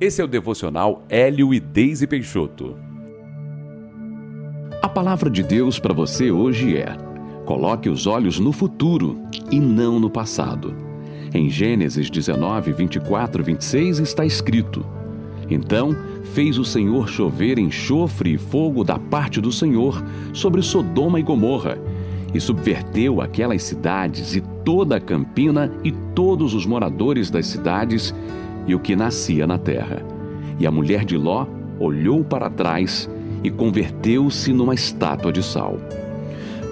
Esse é o devocional Hélio e Deise Peixoto. A palavra de Deus para você hoje é: coloque os olhos no futuro e não no passado. Em Gênesis 19, 24 e 26 está escrito: Então fez o Senhor chover enxofre e fogo da parte do Senhor sobre Sodoma e Gomorra, e subverteu aquelas cidades e toda a campina e todos os moradores das cidades e o que nascia na terra. E a mulher de Ló olhou para trás e converteu-se numa estátua de sal.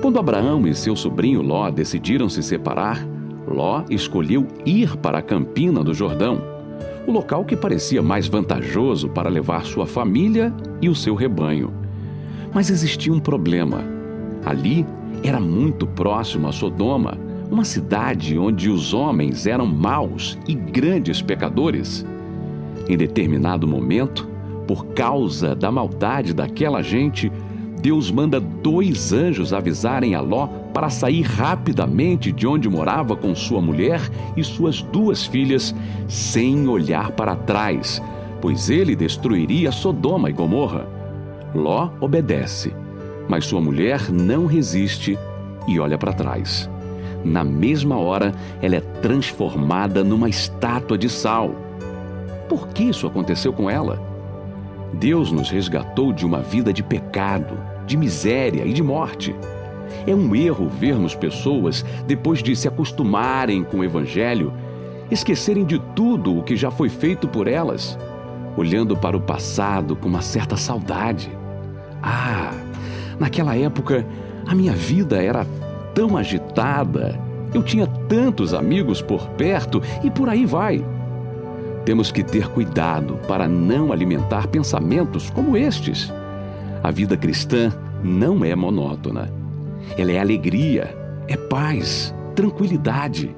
Quando Abraão e seu sobrinho Ló decidiram se separar, Ló escolheu ir para a campina do Jordão, o local que parecia mais vantajoso para levar sua família e o seu rebanho. Mas existia um problema. Ali era muito próximo a Sodoma, uma cidade onde os homens eram maus e grandes pecadores. Em determinado momento, por causa da maldade daquela gente, Deus manda dois anjos avisarem a Ló para sair rapidamente de onde morava com sua mulher e suas duas filhas, sem olhar para trás, pois ele destruiria Sodoma e Gomorra. Ló obedece, mas sua mulher não resiste e olha para trás. Na mesma hora, ela é transformada numa estátua de sal. Por que isso aconteceu com ela? Deus nos resgatou de uma vida de pecado, de miséria e de morte. É um erro vermos pessoas, depois de se acostumarem com o Evangelho, esquecerem de tudo o que já foi feito por elas, olhando para o passado com uma certa saudade. Ah, naquela época a minha vida era tão agitada, eu tinha tantos amigos por perto e por aí vai. Temos que ter cuidado para não alimentar pensamentos como estes. A vida cristã não é monótona. Ela é alegria, é paz, tranquilidade.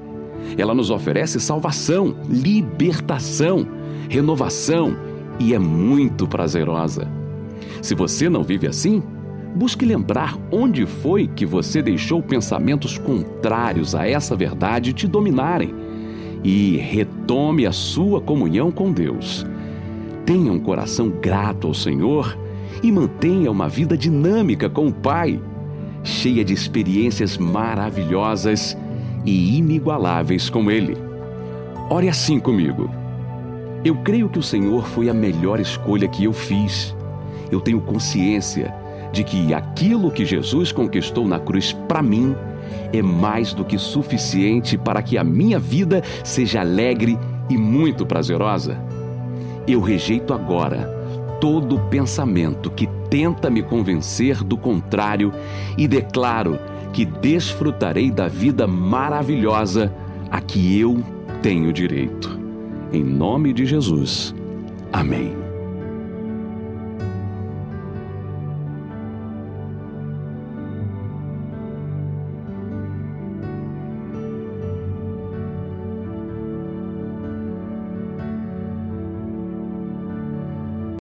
Ela nos oferece salvação, libertação, renovação e é muito prazerosa. Se você não vive assim, Busque lembrar onde foi que você deixou pensamentos contrários a essa verdade te dominarem e retome a sua comunhão com Deus. Tenha um coração grato ao Senhor e mantenha uma vida dinâmica com o Pai, cheia de experiências maravilhosas e inigualáveis com Ele. Ore assim comigo. Eu creio que o Senhor foi a melhor escolha que eu fiz. Eu tenho consciência de que aquilo que Jesus conquistou na cruz para mim é mais do que suficiente para que a minha vida seja alegre e muito prazerosa. Eu rejeito agora todo pensamento que tenta me convencer do contrário e declaro que desfrutarei da vida maravilhosa a que eu tenho direito. Em nome de Jesus. Amém.